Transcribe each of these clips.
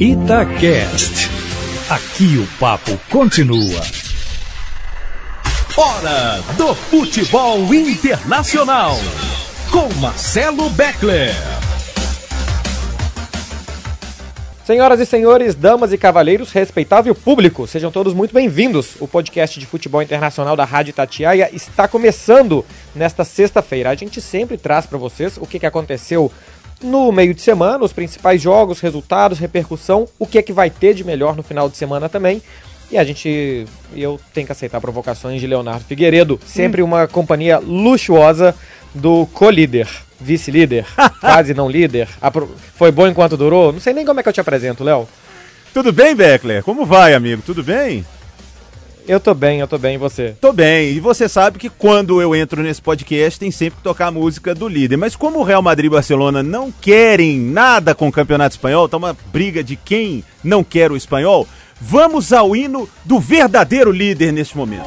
Itacast. Aqui o papo continua. Hora do futebol internacional. Com Marcelo Beckler. Senhoras e senhores, damas e cavalheiros, respeitável público, sejam todos muito bem-vindos. O podcast de futebol internacional da Rádio Tatiaia está começando nesta sexta-feira. A gente sempre traz para vocês o que, que aconteceu no meio de semana, os principais jogos, resultados, repercussão, o que é que vai ter de melhor no final de semana também. E a gente, eu tenho que aceitar provocações de Leonardo Figueiredo, sempre hum. uma companhia luxuosa do co-líder vice-líder, quase não líder. Foi bom enquanto durou? Não sei nem como é que eu te apresento, Léo. Tudo bem, Beckler? Como vai, amigo? Tudo bem? Eu tô bem, eu tô bem, e você? Tô bem, e você sabe que quando eu entro nesse podcast tem sempre que tocar a música do líder. Mas como o Real Madrid e Barcelona não querem nada com o Campeonato Espanhol, tá uma briga de quem não quer o espanhol, vamos ao hino do verdadeiro líder neste momento.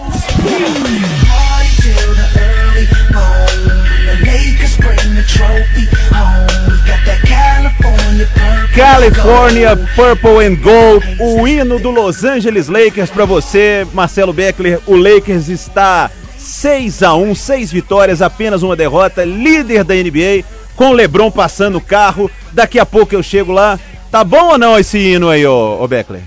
California Purple and Gold, o hino do Los Angeles Lakers para você, Marcelo Beckler. O Lakers está 6 a 1, 6 vitórias, apenas uma derrota, líder da NBA, com LeBron passando o carro. Daqui a pouco eu chego lá. Tá bom ou não esse hino aí, ô, ô Beckler?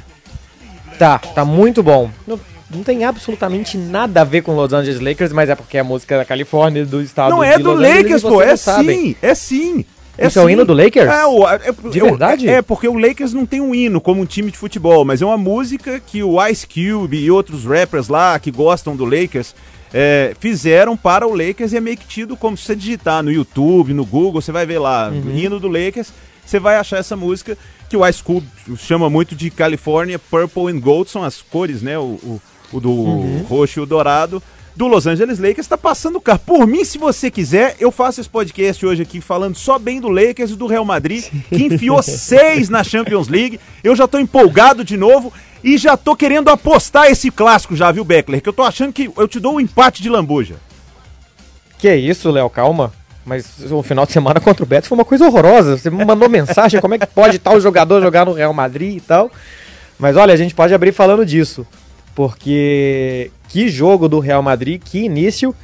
Tá, tá muito bom. Não, não, tem absolutamente nada a ver com Los Angeles Lakers, mas é porque é a música da Califórnia, do estado Não é do Los Lakers, pô, é sim, é sim. É Isso é o hino do Lakers? É, o, é, de verdade? É, é, porque o Lakers não tem um hino como um time de futebol, mas é uma música que o Ice Cube e outros rappers lá que gostam do Lakers é, fizeram para o Lakers e é meio que tido como se você digitar no YouTube, no Google, você vai ver lá, uhum. hino do Lakers, você vai achar essa música que o Ice Cube chama muito de California Purple and Gold, são as cores, né? O, o, o do uhum. roxo e o dourado do Los Angeles Lakers está passando o carro. Por mim, se você quiser, eu faço esse podcast hoje aqui falando só bem do Lakers e do Real Madrid, que enfiou seis na Champions League. Eu já estou empolgado de novo e já estou querendo apostar esse clássico já, viu, Beckler? Que eu estou achando que eu te dou um empate de lambuja. Que isso, Léo, calma. Mas o final de semana contra o Betis foi uma coisa horrorosa. Você me mandou mensagem como é que pode tal jogador jogar no Real Madrid e tal. Mas olha, a gente pode abrir falando disso. Porque que jogo do Real Madrid, que início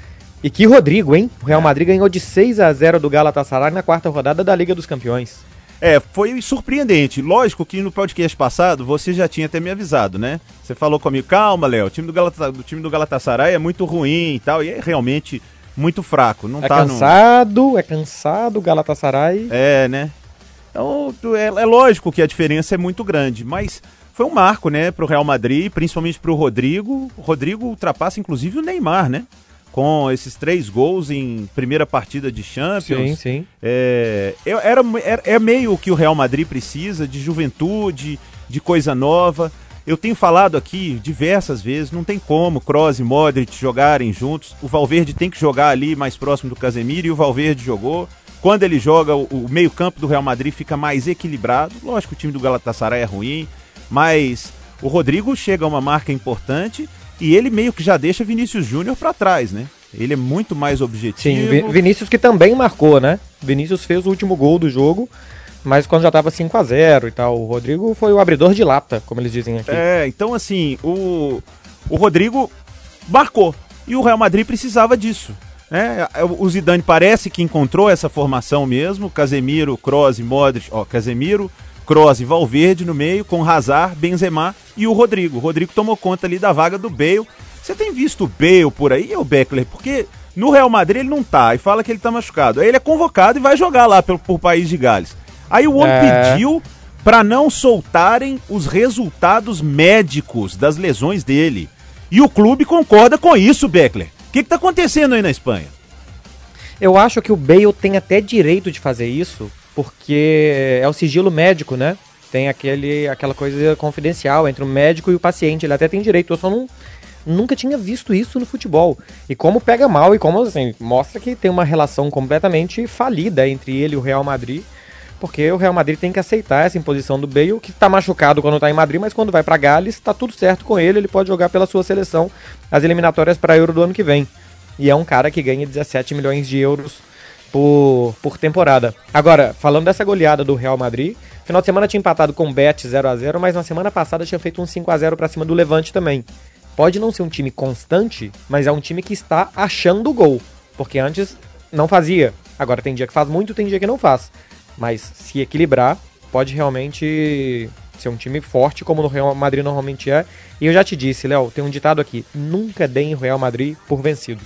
e que Rodrigo, hein? O Real é. Madrid ganhou de 6 a 0 do Galatasaray na quarta rodada da Liga dos Campeões. É, foi surpreendente. Lógico que no podcast passado você já tinha até me avisado, né? Você falou comigo, calma, Léo, o time do, Galata, do time do Galatasaray é muito ruim e tal, e é realmente muito fraco. Não é tá cansado, no... é cansado o Galatasaray. É, né? Então, é, é lógico que a diferença é muito grande, mas foi um marco, né, para o Real Madrid, principalmente para o Rodrigo. O Rodrigo ultrapassa inclusive o Neymar, né? Com esses três gols em primeira partida de Champions. Sim, sim. É, era, era, é meio que o Real Madrid precisa de juventude, de coisa nova. Eu tenho falado aqui diversas vezes, não tem como Kroos e Modric jogarem juntos. O Valverde tem que jogar ali mais próximo do Casemiro e o Valverde jogou. Quando ele joga, o, o meio-campo do Real Madrid fica mais equilibrado. Lógico que o time do Galatasaray é ruim, mas o Rodrigo chega a uma marca importante e ele meio que já deixa Vinícius Júnior para trás, né? Ele é muito mais objetivo. Sim, Vinícius que também marcou, né? Vinícius fez o último gol do jogo, mas quando já tava 5 a 0 e tal. O Rodrigo foi o abridor de lata, como eles dizem aqui. É, então assim, o, o Rodrigo marcou. E o Real Madrid precisava disso. Né? O Zidane parece que encontrou essa formação mesmo. Casemiro, Kroos e Modric. Ó, Casemiro, Kroos e Valverde no meio, com Hazard, Benzema e o Rodrigo. O Rodrigo tomou conta ali da vaga do Bale. Você tem visto o Bale por aí, o Beckler? Porque no Real Madrid ele não tá e fala que ele tá machucado. Aí ele é convocado e vai jogar lá pelo, por País de Gales. Aí o homem é... pediu para não soltarem os resultados médicos das lesões dele. E o clube concorda com isso, Beckler. O que, que tá acontecendo aí na Espanha? Eu acho que o Bale tem até direito de fazer isso, porque é o sigilo médico, né? Tem aquele, aquela coisa confidencial entre o médico e o paciente. Ele até tem direito. Eu só não, nunca tinha visto isso no futebol. E como pega mal e como assim, mostra que tem uma relação completamente falida entre ele e o Real Madrid. Porque o Real Madrid tem que aceitar essa imposição do Bale, que está machucado quando está em Madrid, mas quando vai para Gales está tudo certo com ele, ele pode jogar pela sua seleção as eliminatórias para Euro do ano que vem. E é um cara que ganha 17 milhões de euros por, por temporada. Agora, falando dessa goleada do Real Madrid, final de semana tinha empatado com o Bet 0 a 0 mas na semana passada tinha feito um 5 a 0 para cima do Levante também. Pode não ser um time constante, mas é um time que está achando o gol. Porque antes não fazia. Agora tem dia que faz muito, tem dia que não faz. Mas se equilibrar, pode realmente ser um time forte, como no Real Madrid normalmente é. E eu já te disse, Léo, tem um ditado aqui: nunca deem o Real Madrid por vencido.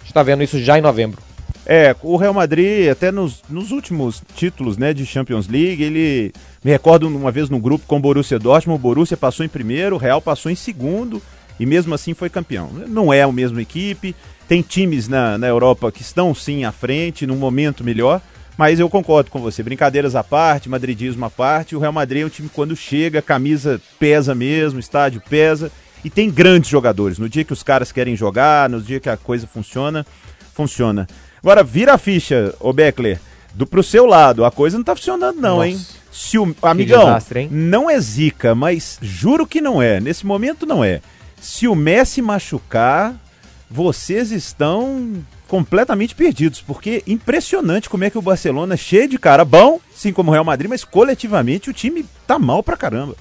A gente tá vendo isso já em novembro. É, o Real Madrid, até nos, nos últimos títulos né, de Champions League, ele. Me recordo uma vez no grupo com o Borussia Dortmund, o Borussia passou em primeiro, o Real passou em segundo e mesmo assim foi campeão. Não é a mesma equipe, tem times na, na Europa que estão sim à frente, num momento melhor, mas eu concordo com você. Brincadeiras à parte, madridismo à parte, o Real Madrid é um time que quando chega, camisa pesa mesmo, estádio pesa, e tem grandes jogadores. No dia que os caras querem jogar, no dia que a coisa funciona, funciona. Agora, vira a ficha, ô Beckler, do pro seu lado, a coisa não tá funcionando não, Nossa. hein? Se o, amigão, desastre, não é zica, mas juro que não é. Nesse momento não é. Se o Messi machucar, vocês estão completamente perdidos, porque impressionante como é que o Barcelona é cheio de cara bom, sim como o Real Madrid, mas coletivamente o time tá mal pra caramba.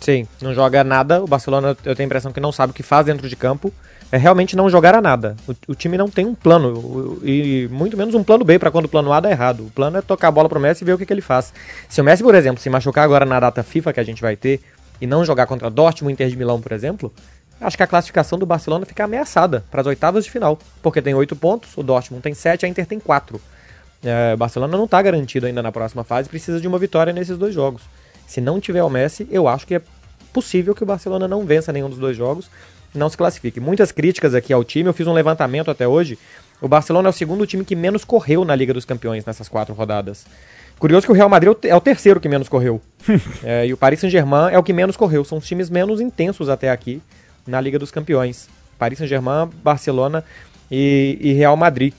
Sim, não joga nada. O Barcelona, eu tenho a impressão que não sabe o que faz dentro de campo. É realmente não jogar a nada. O, o time não tem um plano, e muito menos um plano B para quando o plano A dá errado. O plano é tocar a bola pro Messi e ver o que, que ele faz. Se o Messi, por exemplo, se machucar agora na data FIFA que a gente vai ter, e não jogar contra Dortmund, Inter de Milão, por exemplo, acho que a classificação do Barcelona fica ameaçada para as oitavas de final, porque tem oito pontos, o Dortmund tem sete, a Inter tem quatro. É, Barcelona não está garantido ainda na próxima fase, precisa de uma vitória nesses dois jogos. Se não tiver o Messi, eu acho que é possível que o Barcelona não vença nenhum dos dois jogos, não se classifique. Muitas críticas aqui ao time, eu fiz um levantamento até hoje. O Barcelona é o segundo time que menos correu na Liga dos Campeões nessas quatro rodadas. Curioso que o Real Madrid é o terceiro que menos correu. é, e o Paris Saint-Germain é o que menos correu. São os times menos intensos até aqui na Liga dos Campeões. Paris Saint-Germain, Barcelona e, e, Real Madrid.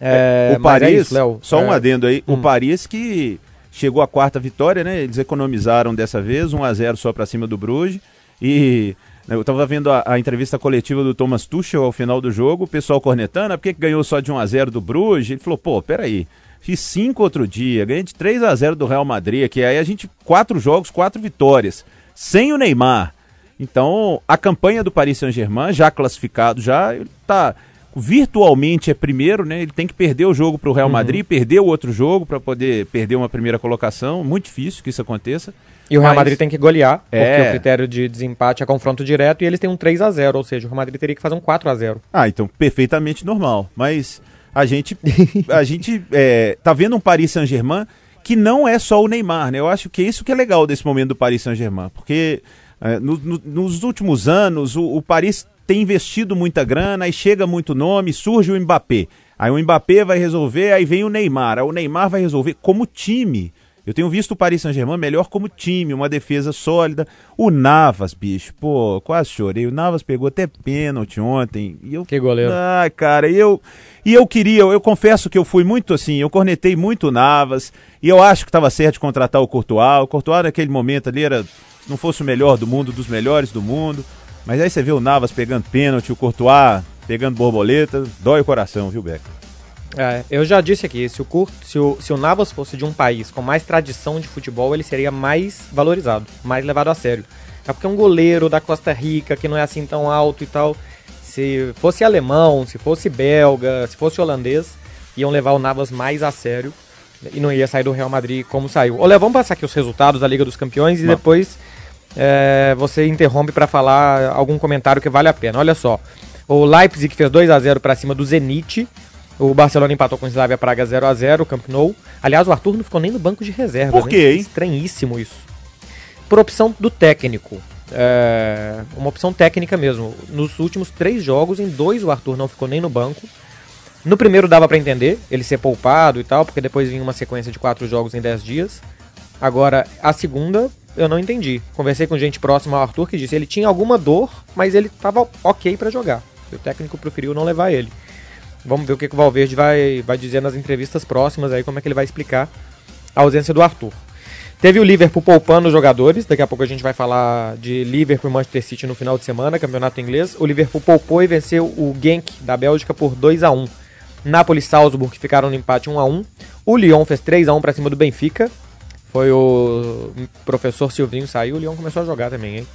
É, o é Paris, é isso, só um é. adendo aí, hum. o Paris que chegou à quarta vitória, né? Eles economizaram dessa vez, 1 a 0 só para cima do Bruges. E eu estava vendo a, a, entrevista coletiva do Thomas Tuchel ao final do jogo, o pessoal cornetando, ah, por que ganhou só de 1 a 0 do Bruges? Ele falou, pô, peraí, Fiz cinco outro dia, ganhei de 3 a 0 do Real Madrid, que aí a gente quatro jogos, quatro vitórias, sem o Neymar. Então, a campanha do Paris Saint-Germain, já classificado, já está virtualmente é primeiro, né? Ele tem que perder o jogo para o Real uhum. Madrid, perder o outro jogo para poder perder uma primeira colocação. Muito difícil que isso aconteça. E o Real Madrid tem que golear, é... porque o critério de desempate é confronto direto e eles têm um 3 a 0 ou seja, o Real Madrid teria que fazer um 4 a 0 Ah, então perfeitamente normal. Mas a gente, a gente é, tá vendo um Paris Saint-Germain que não é só o Neymar, né? Eu acho que é isso que é legal desse momento do Paris Saint-Germain, porque é, no, no, nos últimos anos o, o, Paris tem investido muita grana, aí chega muito nome, surge o Mbappé. Aí o Mbappé vai resolver, aí vem o Neymar. Aí o Neymar vai resolver como time. Eu tenho visto o Paris Saint-Germain melhor como time, uma defesa sólida. O Navas, bicho, pô, quase chorei. O Navas pegou até pênalti ontem. E eu, que goleiro. Ai, cara, e eu, e eu queria, eu, eu confesso que eu fui muito assim, eu cornetei muito o Navas. E eu acho que estava certo de contratar o Courtois. O Courtois naquele momento ali era, se não fosse o melhor do mundo, dos melhores do mundo. Mas aí você vê o Navas pegando pênalti, o Courtois pegando borboleta, dói o coração, viu, Becker? É, eu já disse aqui, se o, Kurt, se, o, se o Navas fosse de um país com mais tradição de futebol, ele seria mais valorizado, mais levado a sério. É porque é um goleiro da Costa Rica, que não é assim tão alto e tal. Se fosse alemão, se fosse belga, se fosse holandês, iam levar o Navas mais a sério e não ia sair do Real Madrid como saiu. Olha, vamos passar aqui os resultados da Liga dos Campeões e depois é, você interrompe para falar algum comentário que vale a pena. Olha só, o Leipzig fez 2 a 0 para cima do Zenit. O Barcelona empatou com o Slavia Praga 0 a 0 Camp Nou. Aliás, o Arthur não ficou nem no banco de reserva. Por né? quê, hein? Estranhíssimo isso. Por opção do técnico. É, uma opção técnica mesmo. Nos últimos três jogos, em dois o Arthur não ficou nem no banco. No primeiro dava para entender, ele ser poupado e tal, porque depois vinha uma sequência de quatro jogos em dez dias. Agora, a segunda, eu não entendi. Conversei com gente próxima ao Arthur que disse ele tinha alguma dor, mas ele tava ok para jogar. O técnico preferiu não levar ele. Vamos ver o que, que o Valverde vai, vai dizer nas entrevistas próximas aí, como é que ele vai explicar a ausência do Arthur. Teve o Liverpool poupando os jogadores, daqui a pouco a gente vai falar de Liverpool e Manchester City no final de semana, campeonato inglês. O Liverpool poupou e venceu o Genk da Bélgica por 2 a 1 Napoli e Salzburg ficaram no empate 1x1. O Lyon fez 3x1 para cima do Benfica. Foi o professor Silvinho saiu, o Lyon começou a jogar também, hein?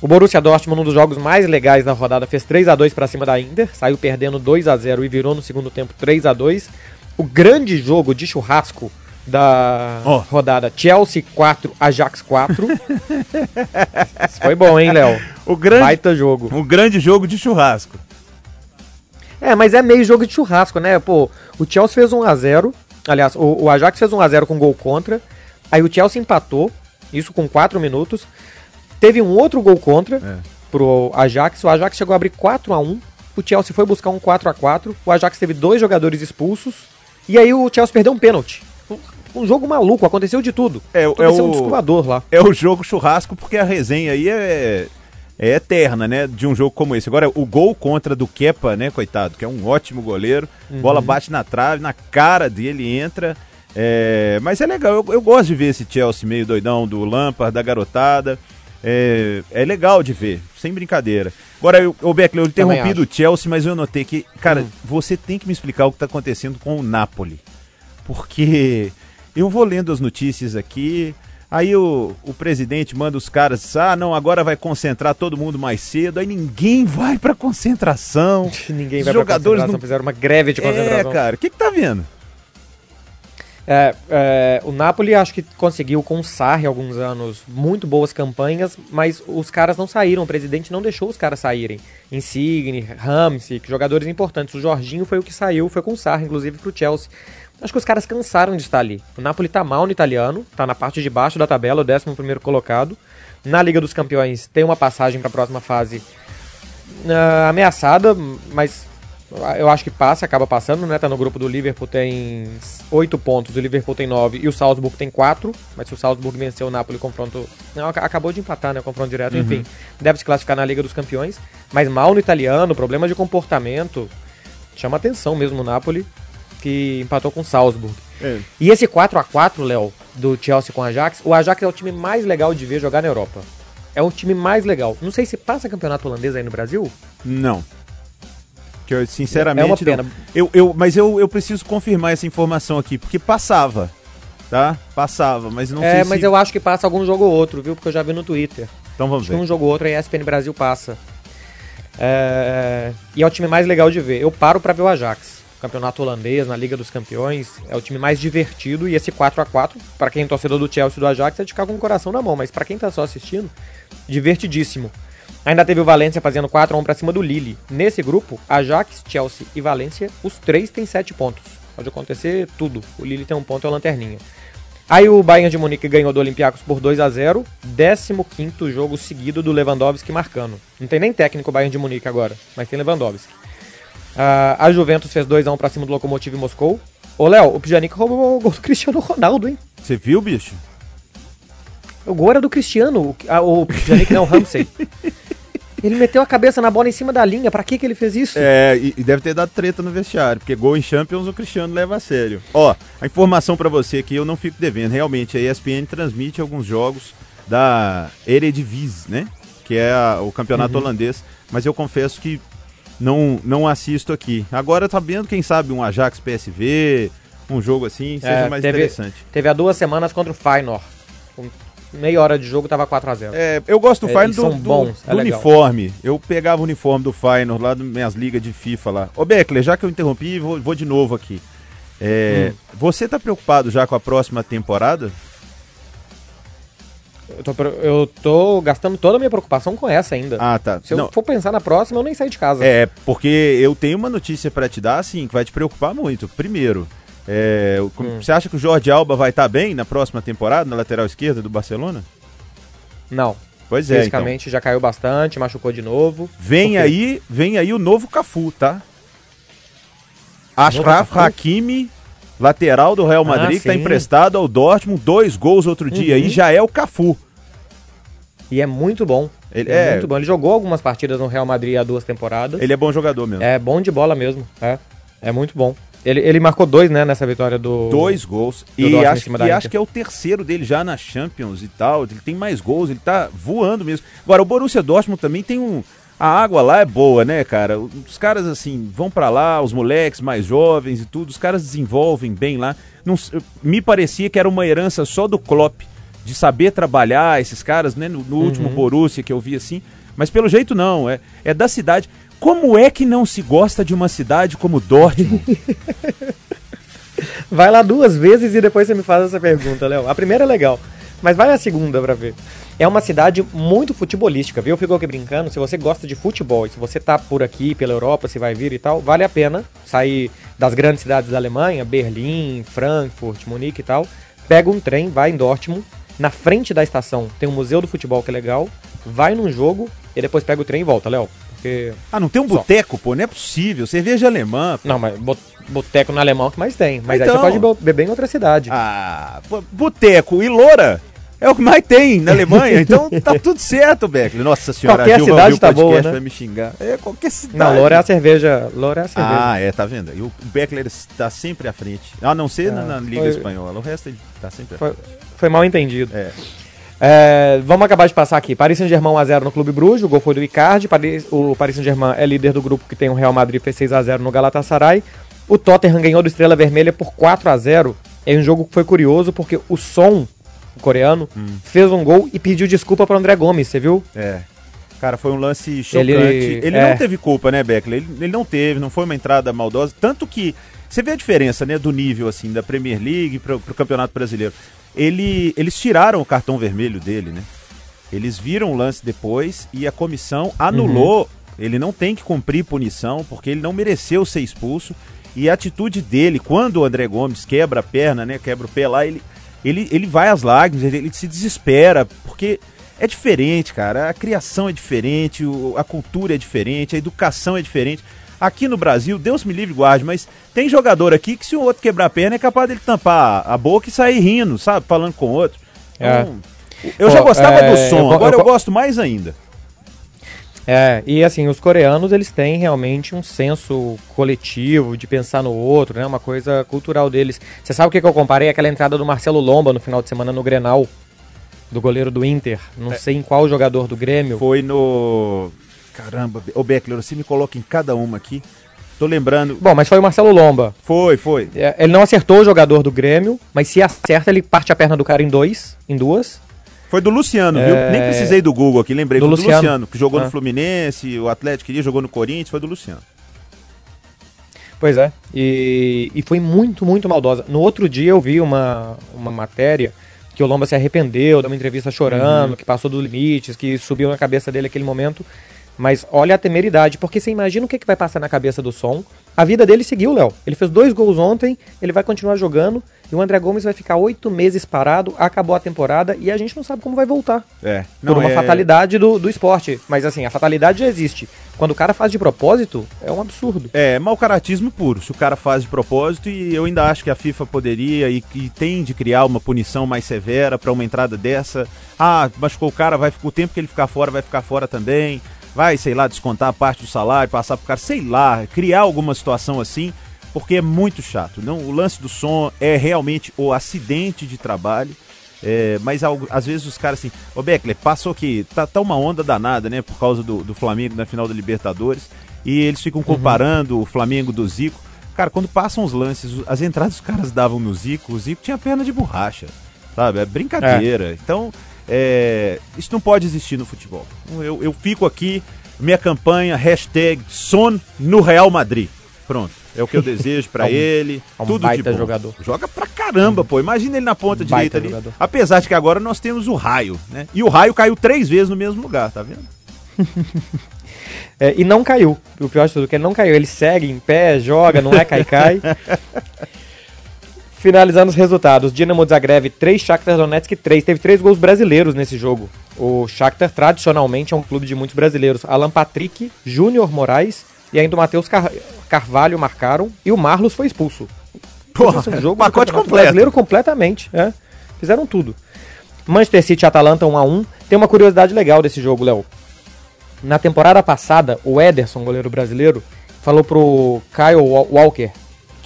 O Borussia Dortmund, um dos jogos mais legais da rodada, fez 3 a 2 para cima da Inter, saiu perdendo 2 a 0 e virou no segundo tempo 3 a 2. O grande jogo de churrasco da oh. rodada, Chelsea 4, Ajax 4. Isso foi bom, hein, Léo? O grande Baita jogo. O grande jogo de churrasco. É, mas é meio jogo de churrasco, né? Pô, o Chelsea fez 1 a 0. Aliás, o, o Ajax fez 1 a 0 com gol contra. Aí o Chelsea empatou, isso com 4 minutos. Teve um outro gol contra é. pro Ajax. O Ajax chegou a abrir 4 a 1 O Chelsea foi buscar um 4 a 4 O Ajax teve dois jogadores expulsos. E aí o Chelsea perdeu um pênalti. Um jogo maluco, aconteceu de tudo. É, aconteceu é o, um descobridor lá. É o jogo churrasco, porque a resenha aí é, é eterna, né? De um jogo como esse. Agora, o gol contra do Kepa, né, coitado, que é um ótimo goleiro. Uhum. Bola bate na trave, na cara dele, entra. É, mas é legal, eu, eu, gosto de ver esse Chelsea meio doidão do Lampard, da garotada. É, é legal de ver, sem brincadeira. Agora, o Beckler, eu interrompi do Chelsea, mas eu notei que, cara, hum. você tem que me explicar o que está acontecendo com o Napoli. Porque eu vou lendo as notícias aqui, aí o, o presidente manda os caras, ah, não, agora vai concentrar todo mundo mais cedo, aí ninguém vai pra concentração. ninguém vai jogadores pra concentração, não... fizeram uma greve de concentração. É, cara, o que que tá vendo? É, é, o Napoli acho que conseguiu com o Sarri alguns anos muito boas campanhas, mas os caras não saíram, o presidente não deixou os caras saírem. Insigne, Ramsey, jogadores importantes. O Jorginho foi o que saiu, foi com o Sarri, inclusive, pro Chelsea. Acho que os caras cansaram de estar ali. O Napoli tá mal no italiano, tá na parte de baixo da tabela, o 11 primeiro colocado. Na Liga dos Campeões tem uma passagem para a próxima fase uh, ameaçada, mas eu acho que passa, acaba passando, né? Tá no grupo do Liverpool, tem 8 pontos, o Liverpool tem 9 e o Salzburg tem 4. Mas se o Salzburg venceu o Napoli, confronto. Não, acabou de empatar, né? Confronto direto, uhum. enfim. Deve se classificar na Liga dos Campeões. Mas mal no italiano, problema de comportamento. Chama atenção mesmo o Napoli, que empatou com o Salzburg. É. E esse 4 a 4 Léo, do Chelsea com o Ajax, o Ajax é o time mais legal de ver jogar na Europa. É o time mais legal. Não sei se passa campeonato holandês aí no Brasil. Não. Que eu, sinceramente. É uma pena. Eu, eu, mas eu, eu preciso confirmar essa informação aqui, porque passava. Tá? Passava, mas não é, sei. É, mas eu acho que passa algum jogo ou outro, viu? Porque eu já vi no Twitter. Então vamos acho ver. Que um jogo ou outro a ESPN Brasil passa. É... E é o time mais legal de ver. Eu paro para ver o Ajax. Campeonato holandês, na Liga dos Campeões, é o time mais divertido e esse 4 a 4 para quem é torcedor do Chelsea e do Ajax, é de ficar com o coração na mão, mas para quem tá só assistindo, divertidíssimo. Ainda teve o Valência fazendo 4 a 1 para cima do Lille. Nesse grupo, Ajax, Chelsea e Valência, os três têm 7 pontos. Pode acontecer tudo. O Lille tem um ponto e a lanterninha. Aí o Bayern de Munique ganhou do Olympiacos por 2 a 0 15 jogo seguido do Lewandowski marcando. Não tem nem técnico o Bayern de Munique agora, mas tem Lewandowski. Uh, a Juventus fez 2 a 1 para cima do Lokomotiv Moscou. Ô, Léo, o Pjanic roubou o gol do Cristiano Ronaldo, hein? Você viu, bicho? O gol era do Cristiano, o, a, o Pjanic não, o Ramsey. Ele meteu a cabeça na bola em cima da linha, pra que que ele fez isso? É, e, e, deve ter dado treta no vestiário, porque gol em Champions o Cristiano leva a sério. Ó, a informação para você aqui eu não fico devendo, realmente a ESPN transmite alguns jogos da Eredivisie, né? Que é a, o campeonato uhum. holandês, mas eu confesso que não, não assisto aqui. Agora tá vendo, quem sabe, um Ajax PSV, um jogo assim, seja é, mais teve, interessante. Teve há duas semanas contra o Feyenoord meia hora de jogo tava 4x0. É, eu gosto do é, Feyenoord do, do, é do uniforme. Eu pegava o uniforme do Feyenoord lá das minhas ligas de FIFA lá. Ô Beckler, já que eu interrompi, vou, vou de novo aqui. É, hum. Você tá preocupado já com a próxima temporada? Eu tô, eu tô, gastando toda a minha preocupação com essa ainda. Ah, tá. Se Não. eu for pensar na próxima, eu nem saio de casa. É, porque eu tenho uma notícia para te dar, assim, que vai te preocupar muito. Primeiro, é, hum. Você acha que o Jorge Alba vai estar tá bem na próxima temporada, na lateral esquerda do Barcelona? Não. Pois é. Fisicamente então. já caiu bastante, machucou de novo. Vem aí, vem aí o novo Cafu, tá? Ashraf Hakimi, lateral do Real ah, Madrid, ah, que está emprestado ao Dortmund, dois gols outro dia uhum. e já é o Cafu. E é muito bom. Ele é, é, muito bom. Ele jogou algumas partidas no Real Madrid há duas temporadas. Ele é bom jogador mesmo. É bom de bola mesmo. É, é muito bom. Ele, ele marcou dois, né, nessa vitória do. Dois gols. Do e acho, e acho que é o terceiro dele já na Champions e tal. Ele tem mais gols, ele tá voando mesmo. Agora, o Borussia Dortmund também tem um, a água lá é boa, né, cara? Os caras, assim, vão para lá, os moleques mais jovens e tudo, os caras desenvolvem bem lá. Não, me parecia que era uma herança só do Klopp, de saber trabalhar esses caras, né? No, no uhum. último Borussia que eu vi assim. Mas pelo jeito não, é, é da cidade. Como é que não se gosta de uma cidade como Dortmund? vai lá duas vezes e depois você me faz essa pergunta, Léo. A primeira é legal, mas vai a segunda pra ver. É uma cidade muito futebolística, viu? Eu fico aqui brincando, se você gosta de futebol se você tá por aqui, pela Europa, se vai vir e tal, vale a pena sair das grandes cidades da Alemanha, Berlim, Frankfurt, Munique e tal. Pega um trem, vai em Dortmund, na frente da estação tem um museu do futebol que é legal, vai num jogo e depois pega o trem e volta, Léo. Porque... Ah, não tem um boteco, pô? Não é possível. Cerveja alemã. Pô. Não, mas boteco no alemão que mais tem. Mas então... aí você então. pode beber em outra cidade. Ah, boteco e loura é o que mais tem na Alemanha, então tá tudo certo, Beckler. Nossa senhora, qualquer Gilva cidade tá boa, né? vai me xingar. É, qualquer cidade. Não, Loura é a cerveja. Loura é a cerveja. Ah, é, tá vendo? E o Beckler está sempre à frente. A não ser ah, na, Liga foi... Espanhola, o resto ele tá sempre à foi, frente. Foi mal entendido. É. É, vamos acabar de passar aqui. Paris Saint-Germain 1x0 no Clube Bruges, o gol foi do Icardi. Paris, o Paris Saint-Germain é líder do grupo que tem o Real Madrid, fez 6x0 no Galatasaray. O Tottenham ganhou do Estrela Vermelha por 4x0. É um jogo que foi curioso porque o som coreano, hum. fez um gol e pediu desculpa para André Gomes, você viu? É. Cara, foi um lance chocante. Ele, ele é. não teve culpa, né, Beckler? Ele, ele não teve, não foi uma entrada maldosa. Tanto que você vê a diferença, né, do nível, assim, da Premier League para o Campeonato Brasileiro. Ele, eles tiraram o cartão vermelho dele, né? Eles viram o lance depois e a comissão anulou. Uhum. Ele não tem que cumprir punição porque ele não mereceu ser expulso. E a atitude dele, quando o André Gomes quebra a perna, né, quebra o pé lá, ele, ele, ele vai às lágrimas, ele, se desespera, porque é diferente, cara. A criação é diferente, a cultura é diferente, a educação é diferente. Aqui no Brasil, Deus me livre guarde, mas tem jogador aqui que se o outro quebrar a perna é capaz dele tampar a boca e sair rindo, sabe? Falando com o outro. É. Então, eu Pô, já gostava é, do som, eu, agora eu, eu gosto mais ainda. É, e assim, os coreanos, eles têm realmente um senso coletivo de pensar no outro, né? Uma coisa cultural deles. Você sabe o que, que eu comparei? Aquela entrada do Marcelo Lomba no final de semana no Grenal, do goleiro do Inter. Não é. sei em qual jogador do Grêmio. Foi no... Caramba, ô Beckler, você me coloca em cada uma aqui. Tô lembrando. Bom, mas foi o Marcelo Lomba. Foi, foi. É, ele não acertou o jogador do Grêmio, mas se acerta, ele parte a perna do cara em dois, em duas. Foi do Luciano, é... viu? Nem precisei do Google aqui, lembrei. Do, foi Luciano. do Luciano, que jogou ah. no Fluminense, o Atlético queria, jogou no Corinthians, foi do Luciano. Pois é, e, e foi muito, muito maldosa. No outro dia eu vi uma, uma matéria que o Lomba se arrependeu, deu uma entrevista chorando, uhum. que passou dos limites, que subiu na cabeça dele aquele momento. Mas olha a temeridade, porque você imagina o que, que vai passar na cabeça do som. A vida dele seguiu, Léo. Ele fez dois gols ontem, ele vai continuar jogando. E o André Gomes vai ficar oito meses parado, acabou a temporada e a gente não sabe como vai voltar. É. Não, por uma é... fatalidade do, do esporte. Mas assim, a fatalidade já existe. Quando o cara faz de propósito, é um absurdo. É, mau caratismo puro. Se o cara faz de propósito, e eu ainda acho que a FIFA poderia e, e tem de criar uma punição mais severa para uma entrada dessa. Ah, machucou o cara, vai o tempo que ele ficar fora, vai ficar fora também. Vai, sei lá, descontar parte do salário, passar pro cara, sei lá, criar alguma situação assim porque é muito chato. Não, o lance do som é realmente o acidente de trabalho. É, mas às vezes os caras assim, ô Beckler, passou que tá, tá uma onda danada, né? Por causa do, do Flamengo na final da Libertadores. E eles ficam uhum. comparando uhum. o Flamengo do Zico. Cara, quando passam os lances, as entradas os caras davam no Zico, o Zico tinha perna de borracha. Sabe? É brincadeira. É. Então, é, isso não pode existir no futebol. Eu, eu fico aqui, minha campanha, hashtag Son no Real Madrid. Pronto. É o que eu desejo para é um, ele. É um tudo baita de bom. jogador. Joga pra caramba, pô. Imagina ele na ponta direita ali. Jogador. Apesar de que agora nós temos o raio, né? E o raio caiu três vezes no mesmo lugar, tá vendo? é, e não caiu. O pior de tudo é que ele não caiu. Ele segue em pé, joga, não é cai-cai. Finalizando os resultados, Dinamo Zagreb 3, Shakhtar Donetsk 3. Teve três gols brasileiros nesse jogo. O Shakhtar tradicionalmente é um clube de muitos brasileiros. Alan Patrick, Júnior Moraes e ainda o Matheus Car Carvalho marcaram e o Marlos foi expulso. Porra, um jogo pacote completo. brasileiro completamente, é. Fizeram tudo. Manchester City Atalanta 1 a 1. Tem uma curiosidade legal desse jogo, Léo. Na temporada passada, o Ederson, goleiro brasileiro, falou pro Kyle Walker,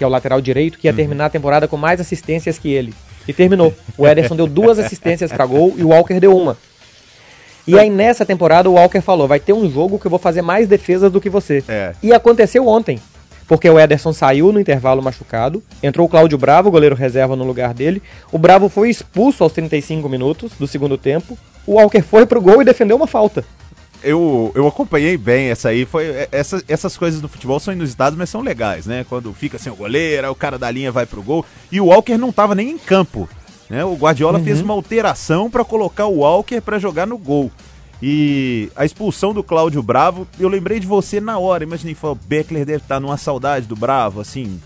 que é o lateral direito, que ia uhum. terminar a temporada com mais assistências que ele. E terminou. O Ederson deu duas assistências para gol e o Walker deu uma. E aí nessa temporada o Walker falou: vai ter um jogo que eu vou fazer mais defesas do que você. É. E aconteceu ontem. Porque o Ederson saiu no intervalo machucado, entrou o Cláudio Bravo, goleiro reserva no lugar dele. O Bravo foi expulso aos 35 minutos do segundo tempo. O Walker foi pro gol e defendeu uma falta. Eu, eu acompanhei bem essa aí. Foi, é, essa, essas coisas do futebol são inusitadas, mas são legais, né? Quando fica sem o goleiro, o cara da linha vai pro gol. E o Walker não tava nem em campo. Né? O Guardiola uhum. fez uma alteração para colocar o Walker para jogar no gol. E a expulsão do Cláudio Bravo, eu lembrei de você na hora. Imaginei, o Beckler deve estar numa saudade do Bravo, assim,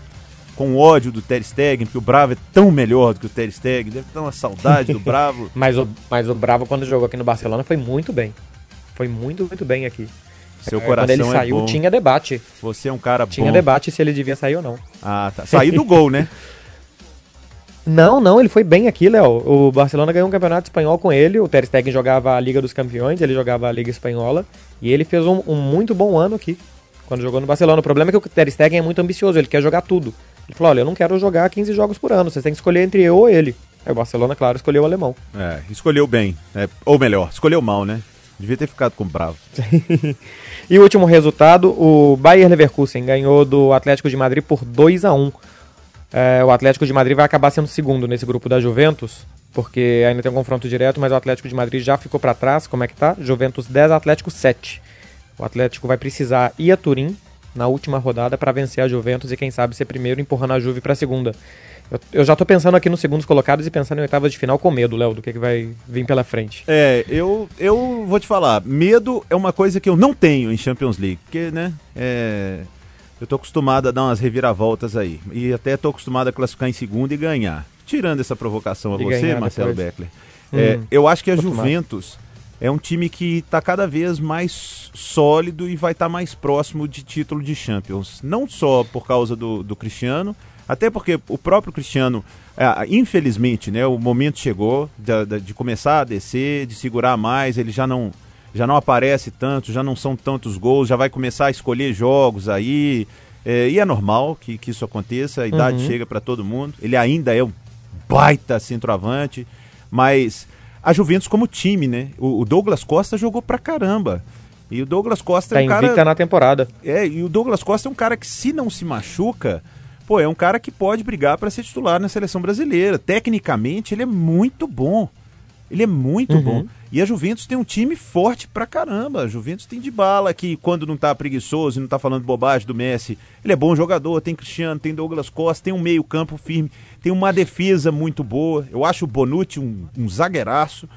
com ódio do Ter Stegen, porque o Bravo é tão melhor do que o Ter Stegen, deve estar uma saudade do Bravo. mas, o, mas o Bravo, quando jogou aqui no Barcelona, foi muito bem. Foi muito, muito bem aqui. Seu coração Quando ele é saiu, bom. tinha debate. Você é um cara tinha bom. Tinha debate se ele devia sair ou não. Ah, tá. Sair do gol, né? Não, não, ele foi bem aqui, Léo. O Barcelona ganhou um campeonato espanhol com ele. O Ter Stegen jogava a Liga dos Campeões, ele jogava a Liga Espanhola. E ele fez um, um muito bom ano aqui, quando jogou no Barcelona. O problema é que o Ter Stegen é muito ambicioso, ele quer jogar tudo. Ele falou, olha, eu não quero jogar 15 jogos por ano, vocês têm que escolher entre eu ou ele. Aí o Barcelona, claro, escolheu o alemão. É, escolheu bem. É, ou melhor, escolheu mal, né? Devia ter ficado com o Bravo. e o último resultado, o Bayer Leverkusen ganhou do Atlético de Madrid por 2 a 1 é, o Atlético de Madrid vai acabar sendo segundo nesse grupo da Juventus, porque ainda tem um confronto direto, mas o Atlético de Madrid já ficou para trás. Como é que tá? Juventus 10, Atlético 7. O Atlético vai precisar ir a Turim na última rodada para vencer a Juventus e quem sabe ser primeiro empurrando a Juve para segunda. Eu, eu, já tô pensando aqui nos segundos colocados e pensando em oitavas de final com medo, Léo, do que, que vai vir pela frente. É, eu, eu vou te falar, medo é uma coisa que eu não tenho em Champions League, porque, né, é, eu tô acostumado a dar umas reviravoltas aí. E até tô acostumado a classificar em segundo e ganhar. Tirando essa provocação a e você, Marcelo depois. Beckler. Hum, é, eu acho que a Juventus é um time que está cada vez mais sólido e vai estar tá mais próximo de título de Champions. Não só por causa do, do Cristiano, até porque o próprio Cristiano, é, infelizmente, né, o momento chegou de, de, de começar a descer, de segurar mais, ele já não já não aparece tanto, já não são tantos gols, já vai começar a escolher jogos aí. É, e é normal que, que isso aconteça, a idade uhum. chega para todo mundo. Ele ainda é um baita centroavante, mas a Juventus como time, né? O, o Douglas Costa jogou pra caramba. E o Douglas Costa tá é um cara. na temporada. É, e o Douglas Costa é um cara que, se não se machuca, pô, é um cara que pode brigar para ser titular na seleção brasileira. Tecnicamente, ele é muito bom. Ele é muito uhum. bom. E a Juventus tem um time forte pra caramba. A Juventus tem de bala que quando não tá preguiçoso e não tá falando bobagem do Messi, ele é bom jogador, tem Cristiano, tem Douglas Costa, tem um meio-campo firme, tem uma defesa muito boa. Eu acho o Bonucci um, um zagueiraço.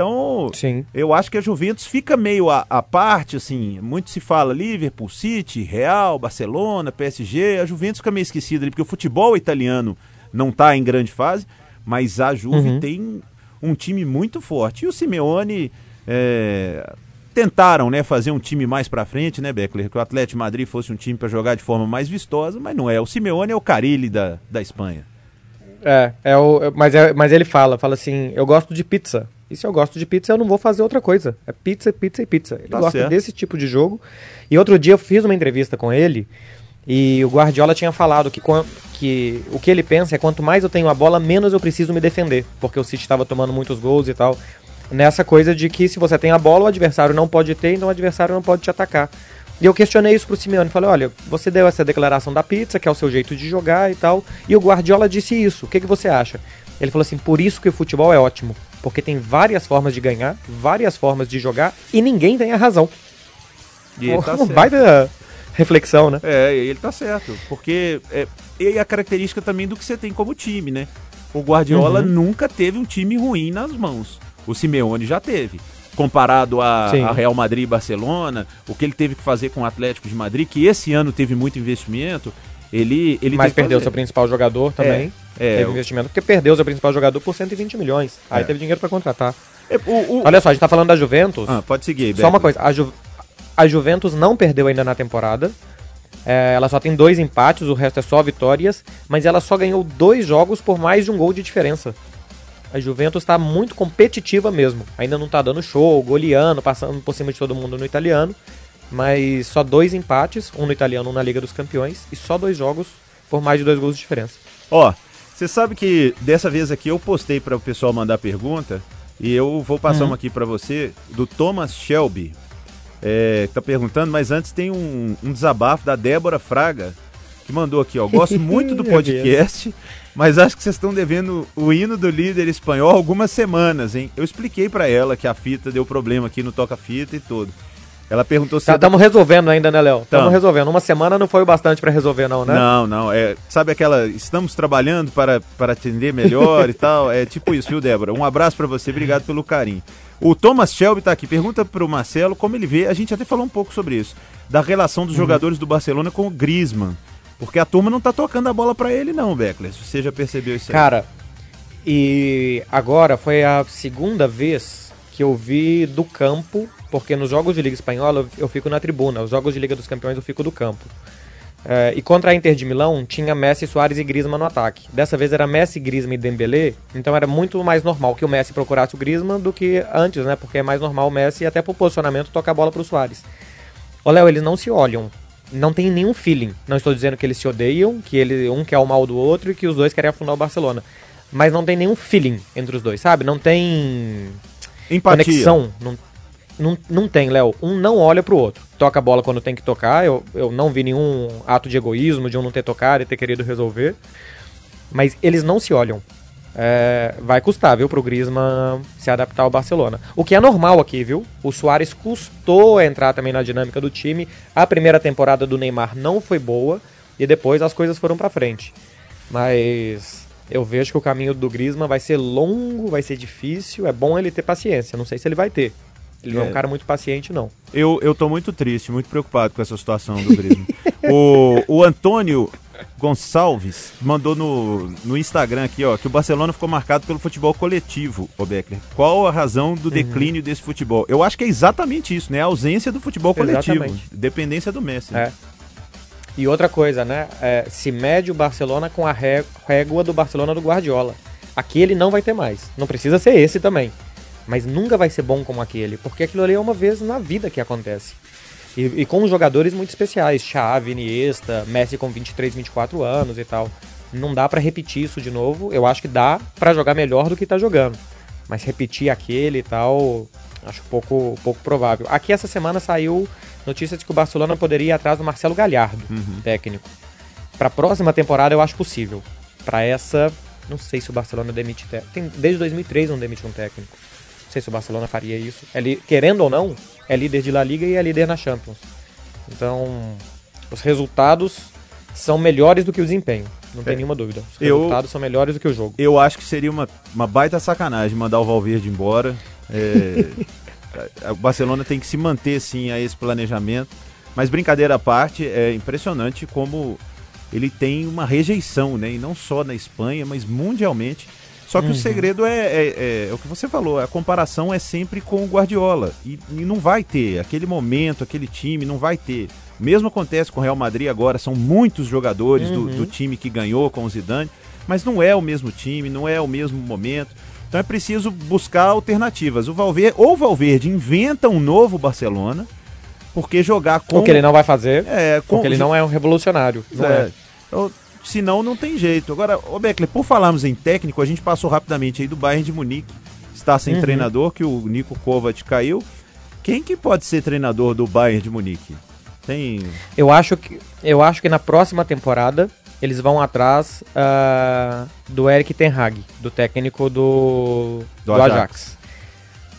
Então, Sim. eu acho que a Juventus fica meio à, parte, assim. Muito se fala Liverpool, City, Real, Barcelona, PSG. A Juventus fica meio esquecida ali, porque o futebol italiano não tá em grande fase, mas a Juve uhum. tem um time muito forte. E o Simeone é, tentaram né, fazer um time mais para frente, né, Beckler? Que o Atlético Madrid fosse um time para jogar de forma mais vistosa, mas não é. O Simeone é o Carilli da, da Espanha. É, é o, mas, é, mas ele fala, fala assim, eu gosto de pizza. E se eu gosto de pizza, eu não vou fazer outra coisa. É pizza, pizza e pizza. Ele tá gosta certo. desse tipo de jogo. E outro dia eu fiz uma entrevista com ele e o Guardiola tinha falado que, que o que ele pensa é quanto mais eu tenho a bola, menos eu preciso me defender, porque o City estava tomando muitos gols e tal. Nessa coisa de que se você tem a bola, o adversário não pode ter, então o adversário não pode te atacar. E eu questionei isso pro Simeone, falei, olha, você deu essa declaração da pizza, que é o seu jeito de jogar e tal, e o Guardiola disse isso, o que, que você acha? Ele falou assim, por isso que o futebol é ótimo, porque tem várias formas de ganhar, várias formas de jogar, e ninguém tem a razão. E tá vai reflexão, né? É, ele tá certo. Porque é, e a característica também do que você tem como time, né? O Guardiola uhum. nunca teve um time ruim nas mãos. O Simeone já teve. Comparado a, a, Real Madrid e Barcelona, o que ele teve que fazer com o Atlético de Madrid, que esse ano teve muito investimento, ele, ele Mas perdeu seu principal jogador também. É, teve investimento, porque perdeu seu principal jogador por 120 milhões. Aí é. teve dinheiro para contratar. É, o, o... Olha só, a gente tá falando da Juventus. Ah, pode seguir, Só uma coisa, a, Ju a Juventus não perdeu ainda na temporada. É, ela só tem dois empates, o resto é só vitórias, mas ela só ganhou dois jogos por mais de um gol de diferença. A Juventus está muito competitiva mesmo. Ainda não está dando show, goleando, passando por cima de todo mundo no italiano. Mas só dois empates, um no italiano, um na Liga dos Campeões, e só dois jogos por mais de dois gols de diferença. Ó, você sabe que dessa vez aqui eu postei para o pessoal mandar pergunta E eu vou passar uhum. uma aqui para você, do Thomas Shelby. É, tá perguntando, mas antes tem um, um desabafo da Débora Fraga, que mandou aqui, ó. Gosto muito do podcast, mas acho que vocês estão devendo o hino do líder espanhol algumas semanas, hein? Eu expliquei para ela que a fita deu problema aqui no toca-fita e tudo. Ela perguntou se. Estamos tá, resolvendo ainda, né, Léo? Estamos resolvendo. Uma semana não foi o bastante para resolver, não, né? Não, não. É, sabe aquela. Estamos trabalhando para, para atender melhor e tal. É tipo isso, viu, Débora? Um abraço para você, obrigado pelo carinho. O Thomas Shelby está aqui. Pergunta para o Marcelo como ele vê. A gente até falou um pouco sobre isso. Da relação dos uhum. jogadores do Barcelona com o Griezmann. Porque a turma não está tocando a bola para ele, não, Beckler. Você já percebeu isso aí? Cara, e agora foi a segunda vez que eu vi do campo porque nos jogos de Liga Espanhola eu fico na tribuna, os jogos de Liga dos Campeões eu fico do campo. É, e contra a Inter de Milão tinha Messi, Soares e Griezmann no ataque. Dessa vez era Messi, Griezmann e Dembélé, então era muito mais normal que o Messi procurasse o Griezmann do que antes, né? Porque é mais normal o Messi até por posicionamento tocar a bola para o Soares. Ô Léo, eles não se olham, não tem nenhum feeling. Não estou dizendo que eles se odeiam, que ele, um quer o mal do outro e que os dois querem afundar o Barcelona. Mas não tem nenhum feeling entre os dois, sabe? Não tem Empatia. conexão, não não, não tem, Léo. Um não olha pro outro. Toca a bola quando tem que tocar. Eu, eu não vi nenhum ato de egoísmo de um não ter tocado e ter querido resolver. Mas eles não se olham. É, vai custar, viu, pro Griezmann se adaptar ao Barcelona. O que é normal aqui, viu? O Soares custou entrar também na dinâmica do time. A primeira temporada do Neymar não foi boa e depois as coisas foram para frente. Mas eu vejo que o caminho do Griezmann vai ser longo, vai ser difícil. É bom ele ter paciência. Não sei se ele vai ter. Ele não é um cara muito paciente, não. Eu, eu tô muito triste, muito preocupado com essa situação do Griezmann. o, o Antônio Gonçalves mandou no, no Instagram aqui, ó, que o Barcelona ficou marcado pelo futebol coletivo, o Beckler. Qual a razão do uhum. declínio desse futebol? Eu acho que é exatamente isso, né? A ausência do futebol coletivo. Exatamente. Dependência do Messi. É. E outra coisa, né? É, se mede o Barcelona com a régua do Barcelona do Guardiola. Aqui ele não vai ter mais. Não precisa ser esse também mas nunca vai ser bom como aquele, porque aquilo ali é uma vez na vida que acontece. E, e com jogadores muito especiais, Xavi, Iniesta, Messi com 23, 24 anos e tal. Não dá para repetir isso de novo. Eu acho que dá para jogar melhor do que tá jogando. Mas repetir aquele e tal, acho pouco, pouco provável. Aqui essa semana saiu notícia de que o Barcelona poderia ir atrás do Marcelo Galhardo, uhum. técnico. Para a próxima temporada eu acho possível. Para essa, não sei se o Barcelona demite técnico. Desde 2003 não demite um técnico. Não sei se o Barcelona faria isso. É querendo ou não, é líder de La Liga e é líder na Champions. Então, os resultados são melhores do que o desempenho. Não tem é, nenhuma dúvida. Os eu, resultados são melhores do que o jogo. Eu acho que seria uma, uma baita sacanagem mandar o Valverde embora. É, o Barcelona tem que se manter, sim, a esse planejamento. Mas brincadeira à parte, é impressionante como ele tem uma rejeição, né? E não só na Espanha, mas mundialmente só que uhum. o segredo é, é, é, o que você falou, a comparação é sempre com o Guardiola. E, e, não vai ter, aquele momento, aquele time, não vai ter. Mesmo acontece com o Real Madrid agora, são muitos jogadores uhum. do, do time que ganhou com o Zidane, mas não é o mesmo time, não é o mesmo momento. Então é preciso buscar alternativas. O Valverde, ou o Valverde inventa um novo Barcelona, porque jogar com. O que ele não vai fazer. É, com... Porque ele não é um revolucionário. Não é. é. Então, senão não tem jeito. Agora, ô Beckler, por falarmos em técnico, a gente passou rapidamente aí do Bayern de Munique, está sem uhum. treinador, que o Nico Kovac caiu. Quem que pode ser treinador do Bayern de Munique? Tem... Eu acho que, eu acho que na próxima temporada eles vão atrás uh, do Eric Ten Hag, do técnico do, do, do Ajax. Ajax.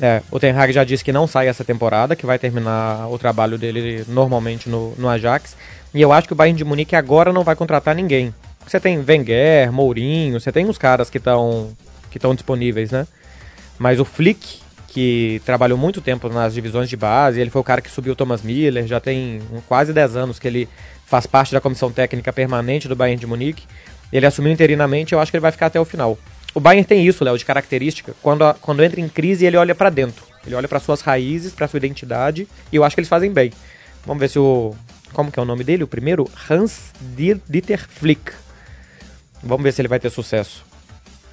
É, o Ten Hag já disse que não sai essa temporada, que vai terminar o trabalho dele normalmente no, no Ajax. E eu acho que o Bayern de Munique agora não vai contratar ninguém. Você tem Wenger, Mourinho, você tem uns caras que estão que estão disponíveis, né? Mas o Flick, que trabalhou muito tempo nas divisões de base, ele foi o cara que subiu o Thomas Miller, já tem quase 10 anos que ele faz parte da comissão técnica permanente do Bayern de Munique. Ele assumiu interinamente, eu acho que ele vai ficar até o final. O Bayern tem isso, Léo, de característica. Quando, a, quando entra em crise, ele olha para dentro. Ele olha para suas raízes, para sua identidade, e eu acho que eles fazem bem. Vamos ver se o como que é o nome dele? O primeiro? Hans Dieter Flick. Vamos ver se ele vai ter sucesso.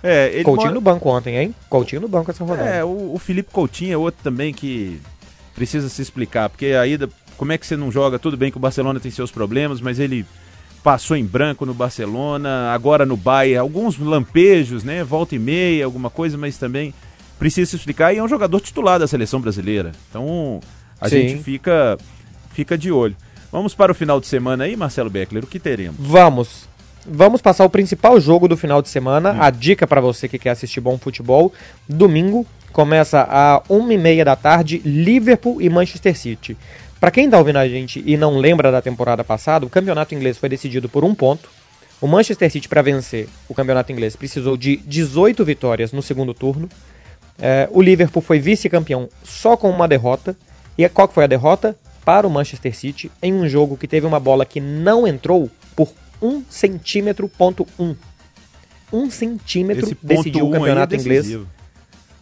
É, ele Coutinho mora... no banco ontem, hein? Coutinho no banco essa rodada. É, o, o Felipe Coutinho é outro também que precisa se explicar, porque aí como é que você não joga? Tudo bem que o Barcelona tem seus problemas, mas ele passou em branco no Barcelona, agora no Bayern, alguns lampejos, né? Volta e meia, alguma coisa, mas também precisa se explicar e é um jogador titular da seleção brasileira. Então a Sim. gente fica, fica de olho. Vamos para o final de semana aí, Marcelo Beckler, o que teremos? Vamos. Vamos passar o principal jogo do final de semana. Hum. A dica para você que quer assistir bom futebol. Domingo começa a 1h30 da tarde, Liverpool e Manchester City. Para quem está ouvindo a gente e não lembra da temporada passada, o campeonato inglês foi decidido por um ponto. O Manchester City, para vencer o campeonato inglês, precisou de 18 vitórias no segundo turno. É, o Liverpool foi vice-campeão só com uma derrota. E qual que foi a derrota? Para o Manchester City, em um jogo que teve uma bola que não entrou por um centímetro, ponto um. Um centímetro decidiu o campeonato é inglês.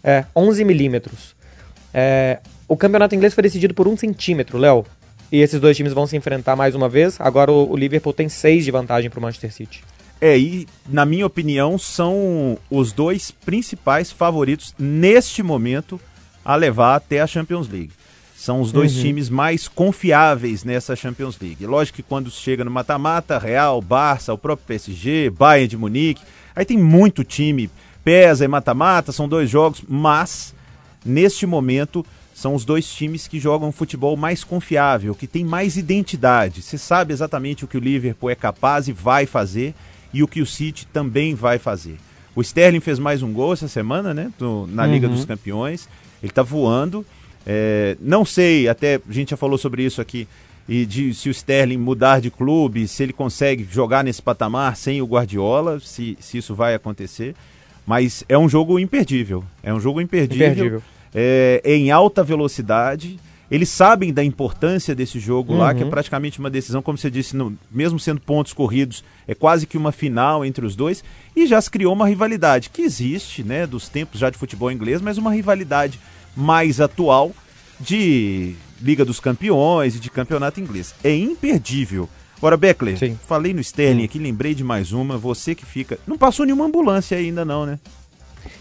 É, 11 milímetros. É, o campeonato inglês foi decidido por um centímetro, Léo. E esses dois times vão se enfrentar mais uma vez. Agora o, o Liverpool tem seis de vantagem para o Manchester City. É, e na minha opinião são os dois principais favoritos neste momento a levar até a Champions League. São os dois uhum. times mais confiáveis nessa Champions League. Lógico que quando chega no mata-mata, Real, Barça, o próprio PSG, Bayern de Munique, aí tem muito time, pesa e mata-mata, são dois jogos, mas neste momento são os dois times que jogam futebol mais confiável, que tem mais identidade. Você sabe exatamente o que o Liverpool é capaz e vai fazer e o que o City também vai fazer. O Sterling fez mais um gol essa semana, né? Do, na uhum. Liga dos Campeões. Ele tá voando. É, não sei, até a gente já falou sobre isso aqui, e de se o Sterling mudar de clube, se ele consegue jogar nesse patamar sem o Guardiola, se, se isso vai acontecer. Mas é um jogo imperdível. É um jogo imperdível. imperdível é, em alta velocidade. Eles sabem da importância desse jogo uhum. lá, que é uhum. praticamente uma decisão, como você disse, no, mesmo sendo pontos corridos, é quase que uma final entre os dois. E já se criou uma rivalidade que existe, né, dos tempos já de futebol inglês, mas uma rivalidade mais atual de Liga dos Campeões e de campeonato inglês. É imperdível. Agora, Beckler, Sim. falei no Sterling aqui, lembrei de mais uma. Você que fica. Não passou nenhuma ambulância ainda, não, né?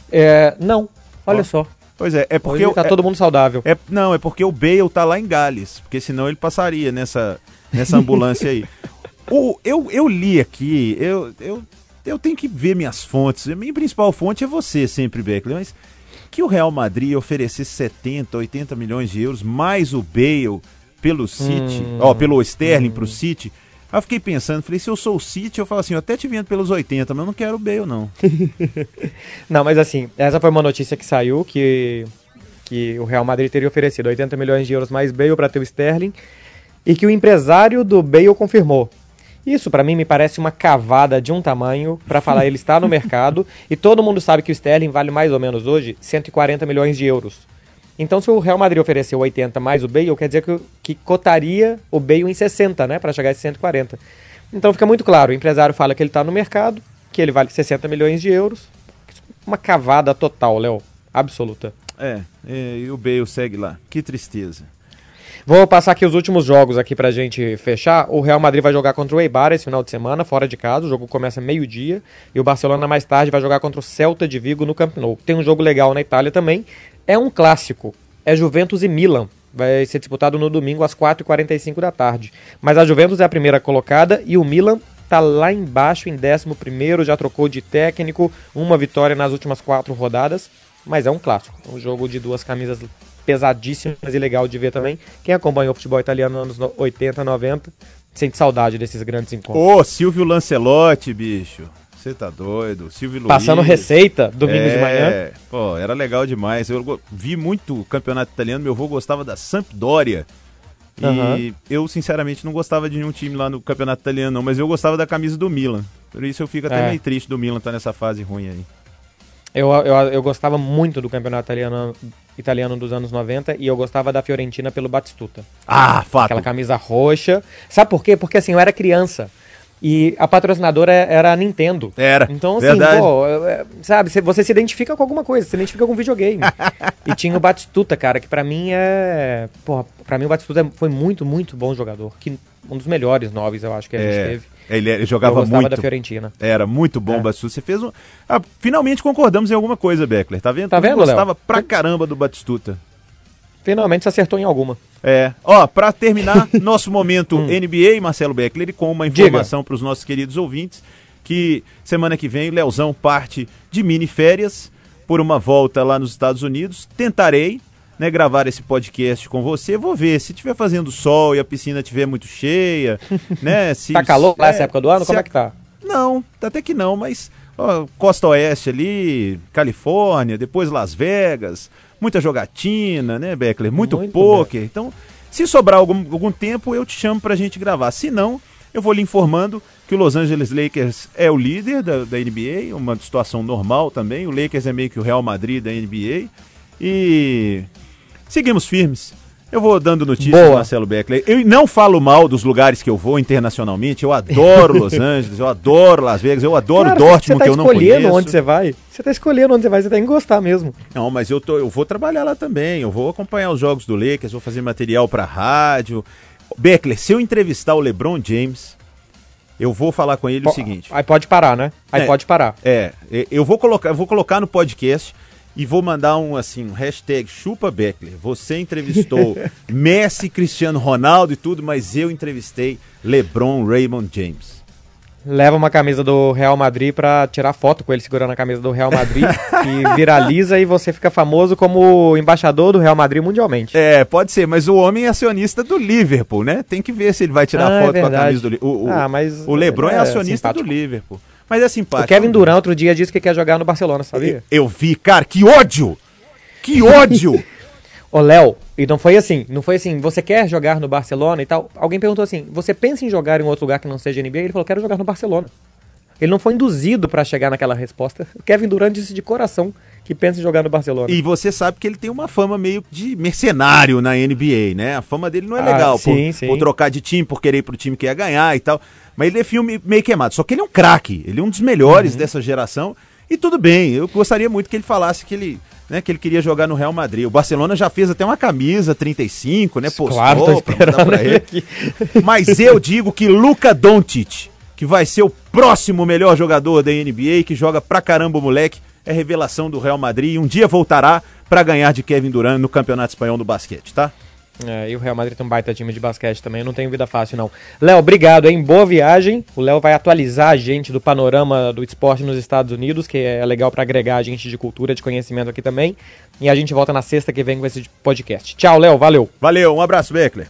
É, não. Olha Ó. só. Pois é, é porque. Hoje tá é, todo mundo saudável. É, não, é porque o Bale tá lá em Gales. Porque senão ele passaria nessa, nessa ambulância aí. O, eu, eu li aqui, eu, eu, eu tenho que ver minhas fontes. A minha principal fonte é você sempre, Beckley, mas que o Real Madrid oferecesse 70, 80 milhões de euros, mais o Bale pelo City, hum, ó, pelo Sterling hum. pro City Aí eu fiquei pensando, falei, se eu sou o City, eu falo assim, eu até te vendo pelos 80, mas eu não quero o Bale, não. não, mas assim, essa foi uma notícia que saiu, que, que o Real Madrid teria oferecido 80 milhões de euros mais Bale para ter o Sterling, e que o empresário do Bale confirmou. Isso para mim me parece uma cavada de um tamanho para falar ele está no mercado e todo mundo sabe que o Sterling vale mais ou menos hoje 140 milhões de euros. Então, se o Real Madrid ofereceu 80 mais o Bale, quer dizer que, que cotaria o Bale em 60, né? Para chegar a 140. Então fica muito claro, o empresário fala que ele está no mercado, que ele vale 60 milhões de euros. Uma cavada total, Léo. Absoluta. É, e o Bale segue lá. Que tristeza. Vou passar aqui os últimos jogos aqui pra gente fechar. O Real Madrid vai jogar contra o Eibar esse final de semana, fora de casa. O jogo começa meio-dia. E o Barcelona mais tarde vai jogar contra o Celta de Vigo no Camp Nou. Tem um jogo legal na Itália também. É um clássico. É Juventus e Milan. Vai ser disputado no domingo às 4h45 da tarde. Mas a Juventus é a primeira colocada e o Milan tá lá embaixo em 11 já trocou de técnico, uma vitória nas últimas quatro rodadas, mas é um clássico. Um jogo de duas camisas pesadíssimas e legal de ver também. Quem acompanhou o futebol italiano nos anos 80, 90, sente saudade desses grandes encontros. Ô, Silvio Lancelotti, bicho. Você tá doido. Silvio Luiz. Passando receita, domingo é, de manhã. Pô, era legal demais. Eu vi muito o campeonato italiano, meu avô gostava da Sampdoria. E uhum. eu, sinceramente, não gostava de nenhum time lá no campeonato italiano, não, mas eu gostava da camisa do Milan. Por isso eu fico até é. meio triste do Milan estar tá nessa fase ruim aí. Eu, eu, eu gostava muito do campeonato italiano, italiano dos anos 90 e eu gostava da Fiorentina pelo Batistuta. Ah, fato. Aquela camisa roxa. Sabe por quê? Porque assim, eu era criança. E a patrocinadora era a Nintendo. Era. Então, assim, verdade. pô, é, é, sabe, você se identifica com alguma coisa, se identifica com um videogame. e tinha o Batistuta, cara, que para mim é. Porra, pra mim o Batistuta foi muito, muito bom jogador. Que, um dos melhores noves, eu acho que a gente é. teve. Ele, ele jogava eu muito. da Fiorentina. Era muito bom, é. Batistuta. Você fez um. Ah, finalmente concordamos em alguma coisa, Beckler. Tá vendo? Tá vendo, Eu gostava Léo? pra caramba do Batistuta. Finalmente se acertou em alguma. É. Ó, pra terminar, nosso momento hum. NBA, Marcelo Beckler, com uma informação para os nossos queridos ouvintes, que semana que vem o Leozão parte de mini férias por uma volta lá nos Estados Unidos. Tentarei né, gravar esse podcast com você. Vou ver se estiver fazendo sol e a piscina estiver muito cheia, né? Se, tá calor lá é, nessa época do ano? Como a... é que tá? Não, até que não, mas ó, Costa Oeste ali, Califórnia, depois Las Vegas, muita jogatina, né, Beckler? Muito, muito poker. Bem. Então, se sobrar algum, algum tempo, eu te chamo pra gente gravar. Se não, eu vou lhe informando que o Los Angeles Lakers é o líder da, da NBA, uma situação normal também. O Lakers é meio que o Real Madrid da NBA. E seguimos firmes. Eu vou dando notícias, Boa. Marcelo Beckler. Eu não falo mal dos lugares que eu vou internacionalmente. Eu adoro Los Angeles, eu adoro Las Vegas, eu adoro Cara, Dortmund, tá que eu não conheço. Você tá escolhendo onde você vai? Você tá escolhendo onde você vai, você tem que gostar mesmo. Não, mas eu, tô, eu vou trabalhar lá também. Eu vou acompanhar os jogos do Lakers, vou fazer material pra rádio. Beckler, se eu entrevistar o LeBron James, eu vou falar com ele P o seguinte. Aí pode parar, né? Aí é, pode parar. É, eu vou colocar, eu vou colocar no podcast e vou mandar um assim, um hashtag chupa Beckler. Você entrevistou Messi, Cristiano Ronaldo e tudo, mas eu entrevistei LeBron Raymond James. Leva uma camisa do Real Madrid para tirar foto com ele segurando a camisa do Real Madrid e viraliza e você fica famoso como embaixador do Real Madrid mundialmente. É, pode ser, mas o homem é acionista do Liverpool, né? Tem que ver se ele vai tirar ah, é foto é com a camisa do Liverpool. Ah, mas o LeBron é, é acionista simpático. do Liverpool. Mas é simpático. O Kevin Durant outro dia disse que quer jogar no Barcelona, sabia? Eu, eu vi, cara, que ódio! Que ódio! Ô, Léo, e não foi assim, não foi assim, você quer jogar no Barcelona e tal? Alguém perguntou assim, você pensa em jogar em outro lugar que não seja NBA? Ele falou, quero jogar no Barcelona. Ele não foi induzido para chegar naquela resposta. O Kevin Durant disse de coração que pensa em jogar no Barcelona. E você sabe que ele tem uma fama meio de mercenário na NBA, né? A fama dele não é ah, legal sim, por, sim. por trocar de time, por querer ir pro time que ia ganhar e tal. Mas ele é filme meio queimado. Só que ele é um craque, ele é um dos melhores uhum. dessa geração. E tudo bem, eu gostaria muito que ele falasse que ele, né, que ele queria jogar no Real Madrid. O Barcelona já fez até uma camisa 35, né? Postou claro, tô esperando pra ele. Aqui. Mas eu digo que Luca Doncic, que vai ser o próximo melhor jogador da NBA, que joga pra caramba o moleque, é revelação do Real Madrid e um dia voltará para ganhar de Kevin Durant no Campeonato Espanhol do basquete, tá? É, e o Real Madrid tem um baita time de basquete também, não tem vida fácil não. Léo, obrigado, hein? Boa viagem. O Léo vai atualizar a gente do panorama do esporte nos Estados Unidos, que é legal para agregar a gente de cultura, de conhecimento aqui também. E a gente volta na sexta que vem com esse podcast. Tchau, Léo, valeu. Valeu, um abraço, Beckler.